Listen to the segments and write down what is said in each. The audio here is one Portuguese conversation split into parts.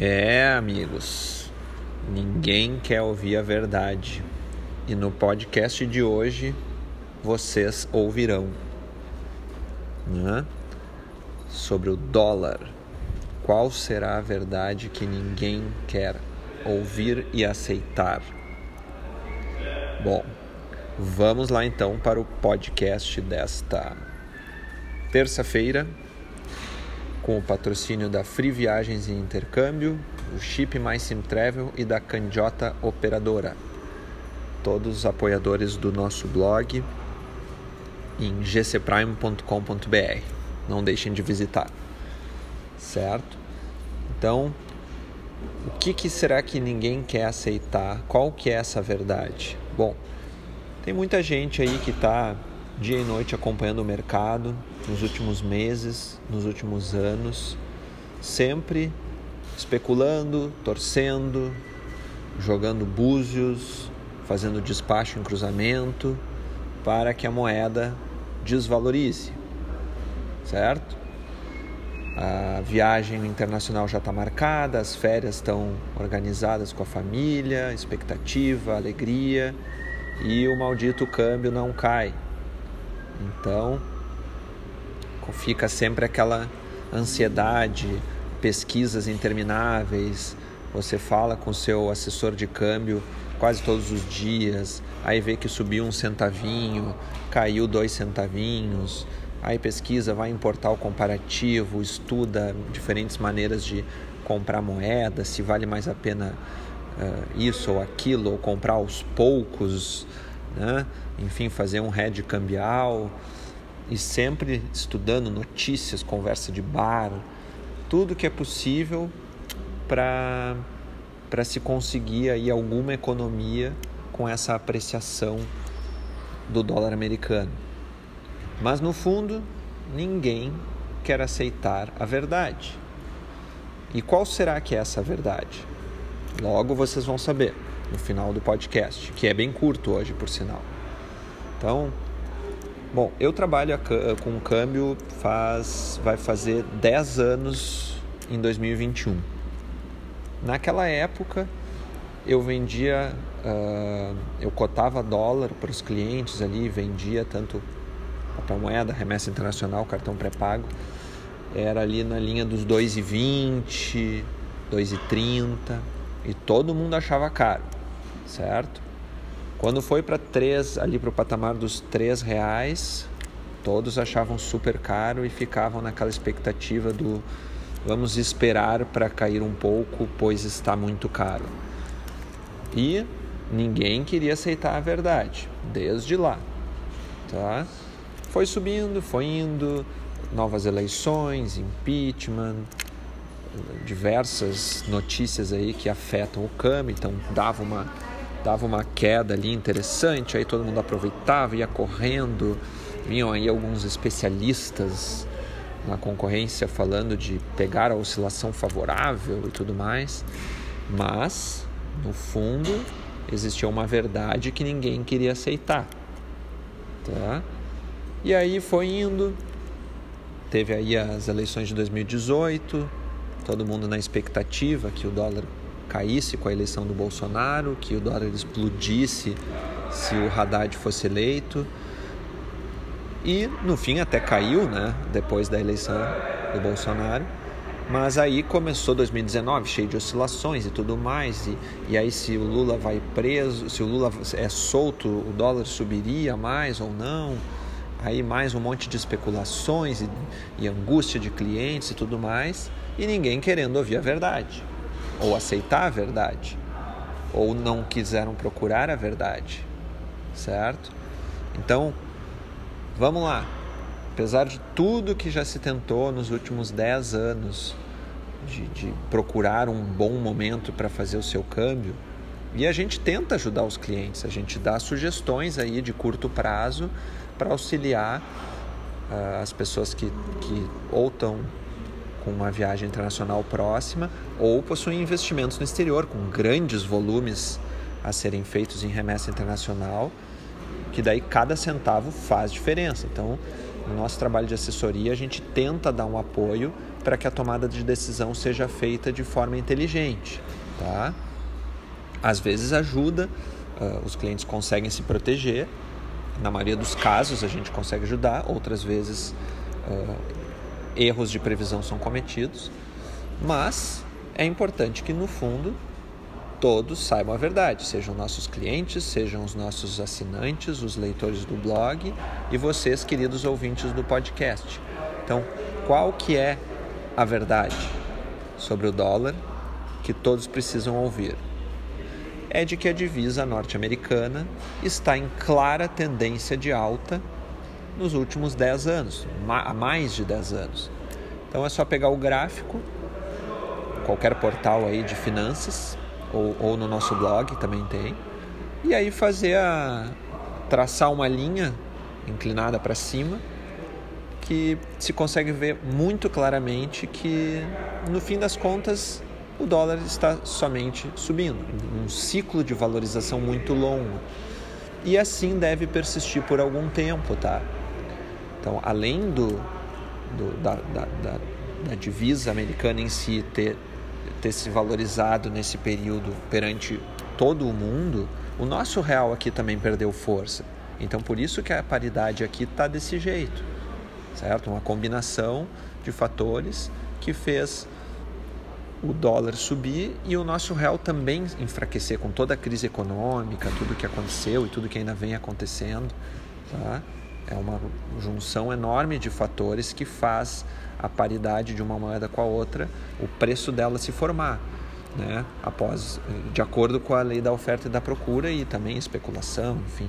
É, amigos, ninguém quer ouvir a verdade. E no podcast de hoje vocês ouvirão né? sobre o dólar. Qual será a verdade que ninguém quer ouvir e aceitar? Bom, vamos lá então para o podcast desta terça-feira, com o patrocínio da Free Viagens e Intercâmbio, o Chip Mais Sim Travel e da Candiota Operadora. Todos os apoiadores do nosso blog em gcprime.com.br. Não deixem de visitar. Certo? Então, o que, que será que ninguém quer aceitar? Qual que é essa verdade? Bom, tem muita gente aí que está dia e noite acompanhando o mercado nos últimos meses, nos últimos anos, sempre especulando, torcendo, jogando búzios, fazendo despacho em cruzamento para que a moeda desvalorize, certo? A viagem internacional já está marcada, as férias estão organizadas com a família, expectativa, alegria e o maldito câmbio não cai. Então, fica sempre aquela ansiedade, pesquisas intermináveis. Você fala com o seu assessor de câmbio quase todos os dias, aí vê que subiu um centavinho, caiu dois centavinhos, aí pesquisa, vai em portal comparativo, estuda diferentes maneiras de comprar moeda, se vale mais a pena uh, isso ou aquilo, ou comprar aos poucos, né? enfim, fazer um hedge cambial e sempre estudando notícias, conversa de bar, tudo que é possível para para se conseguir aí alguma economia com essa apreciação do dólar americano. Mas no fundo, ninguém quer aceitar a verdade. E qual será que é essa verdade? Logo vocês vão saber no final do podcast, que é bem curto hoje, por sinal. Então, bom, eu trabalho com câmbio faz vai fazer 10 anos em 2021. Naquela época, eu vendia, uh, eu cotava dólar para os clientes ali, vendia tanto papel moeda, remessa internacional, cartão pré-pago, era ali na linha dos 2,20, 2,30 e todo mundo achava caro, certo? Quando foi para três, ali para o patamar dos três reais, todos achavam super caro e ficavam naquela expectativa do vamos esperar para cair um pouco, pois está muito caro. E ninguém queria aceitar a verdade, desde lá. Tá? Foi subindo, foi indo, novas eleições, impeachment, diversas notícias aí que afetam o câmbio, então dava uma dava uma queda ali interessante, aí todo mundo aproveitava, ia correndo, vinham aí alguns especialistas na concorrência falando de pegar a oscilação favorável e tudo mais, mas no fundo existia uma verdade que ninguém queria aceitar, tá? E aí foi indo, teve aí as eleições de 2018, todo mundo na expectativa que o dólar caísse com a eleição do Bolsonaro, que o dólar explodisse se o Haddad fosse eleito. E no fim até caiu, né? Depois da eleição do Bolsonaro. Mas aí começou 2019 cheio de oscilações e tudo mais. E, e aí se o Lula vai preso, se o Lula é solto, o dólar subiria mais ou não. Aí mais um monte de especulações e, e angústia de clientes e tudo mais. E ninguém querendo ouvir a verdade. Ou aceitar a verdade. Ou não quiseram procurar a verdade. Certo? Então, Vamos lá. Apesar de tudo que já se tentou nos últimos 10 anos de, de procurar um bom momento para fazer o seu câmbio, e a gente tenta ajudar os clientes, a gente dá sugestões aí de curto prazo para auxiliar uh, as pessoas que, que ou estão com uma viagem internacional próxima ou possuem investimentos no exterior com grandes volumes a serem feitos em remessa internacional que daí cada centavo faz diferença. Então, no nosso trabalho de assessoria, a gente tenta dar um apoio para que a tomada de decisão seja feita de forma inteligente, tá? Às vezes ajuda, uh, os clientes conseguem se proteger, na maioria dos casos a gente consegue ajudar, outras vezes uh, erros de previsão são cometidos, mas é importante que no fundo todos saibam a verdade, sejam nossos clientes, sejam os nossos assinantes, os leitores do blog e vocês, queridos ouvintes do podcast. Então, qual que é a verdade sobre o dólar que todos precisam ouvir? É de que a divisa norte-americana está em clara tendência de alta nos últimos 10 anos, há mais de 10 anos. Então é só pegar o gráfico, qualquer portal aí de finanças, ou, ou no nosso blog também tem. E aí fazer a traçar uma linha inclinada para cima que se consegue ver muito claramente que no fim das contas o dólar está somente subindo, um ciclo de valorização muito longo. E assim deve persistir por algum tempo, tá? Então, além do, do da, da, da, da divisa americana em si ter ter se valorizado nesse período perante todo o mundo, o nosso real aqui também perdeu força. Então, por isso que a paridade aqui está desse jeito, certo? Uma combinação de fatores que fez o dólar subir e o nosso real também enfraquecer com toda a crise econômica, tudo que aconteceu e tudo que ainda vem acontecendo. Tá? É uma junção enorme de fatores que faz a paridade de uma moeda com a outra, o preço dela se formar, né? após, de acordo com a lei da oferta e da procura e também especulação, enfim.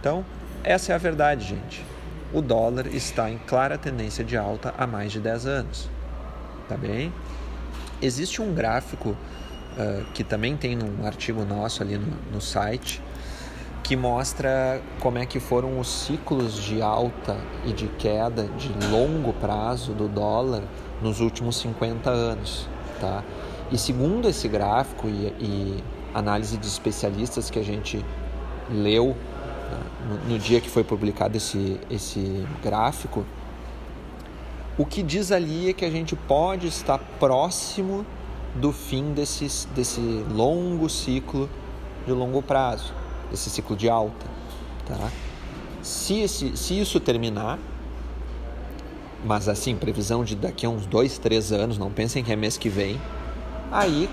Então, essa é a verdade, gente. O dólar está em clara tendência de alta há mais de 10 anos. Tá bem? Existe um gráfico uh, que também tem num artigo nosso ali no, no site, que mostra como é que foram os ciclos de alta e de queda de longo prazo do dólar nos últimos 50 anos, tá? E segundo esse gráfico e, e análise de especialistas que a gente leu né, no, no, dia que foi publicado esse, esse gráfico, o que diz ali é que a gente pode estar próximo do fim desse, desse longo ciclo de longo prazo esse ciclo de alta. Tá? Se, esse, se isso terminar, mas assim, previsão de daqui a uns dois, três anos, não pensem que é mês que vem, aí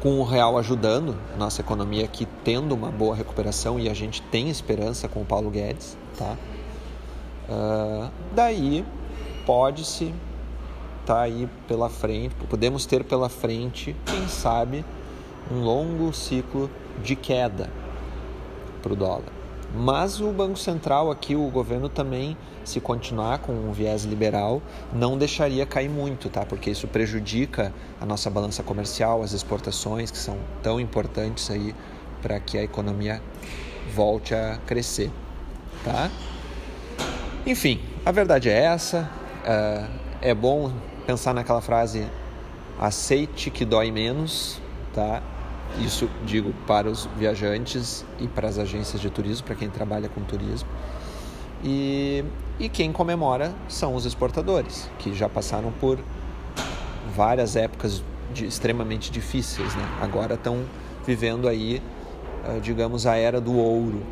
com o real ajudando, nossa economia aqui tendo uma boa recuperação e a gente tem esperança com o Paulo Guedes, tá? Uh, daí pode-se tá aí pela frente, podemos ter pela frente, quem sabe, um longo ciclo de queda, para o dólar. Mas o Banco Central aqui, o governo também, se continuar com um viés liberal, não deixaria cair muito, tá? Porque isso prejudica a nossa balança comercial, as exportações, que são tão importantes aí para que a economia volte a crescer, tá? Enfim, a verdade é essa. É bom pensar naquela frase aceite que dói menos, tá? Isso digo para os viajantes e para as agências de turismo, para quem trabalha com turismo. E, e quem comemora são os exportadores, que já passaram por várias épocas de, extremamente difíceis. Né? Agora estão vivendo aí, ah, digamos, a era do ouro.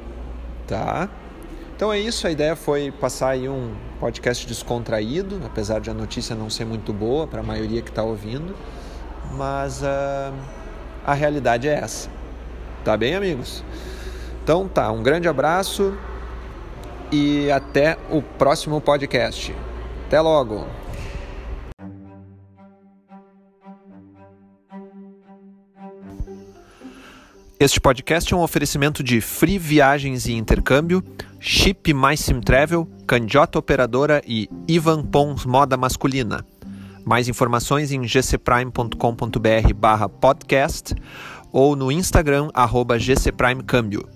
Tá? Então é isso, a ideia foi passar aí um podcast descontraído, apesar de a notícia não ser muito boa para a maioria que está ouvindo, mas... Uh a realidade é essa. Tá bem, amigos? Então tá, um grande abraço e até o próximo podcast. Até logo! Este podcast é um oferecimento de Free Viagens e Intercâmbio, Chip Mais Sim Travel, Candiota Operadora e Ivan Pons Moda Masculina. Mais informações em gcprime.com.br barra podcast ou no Instagram arroba gcprimecâmbio.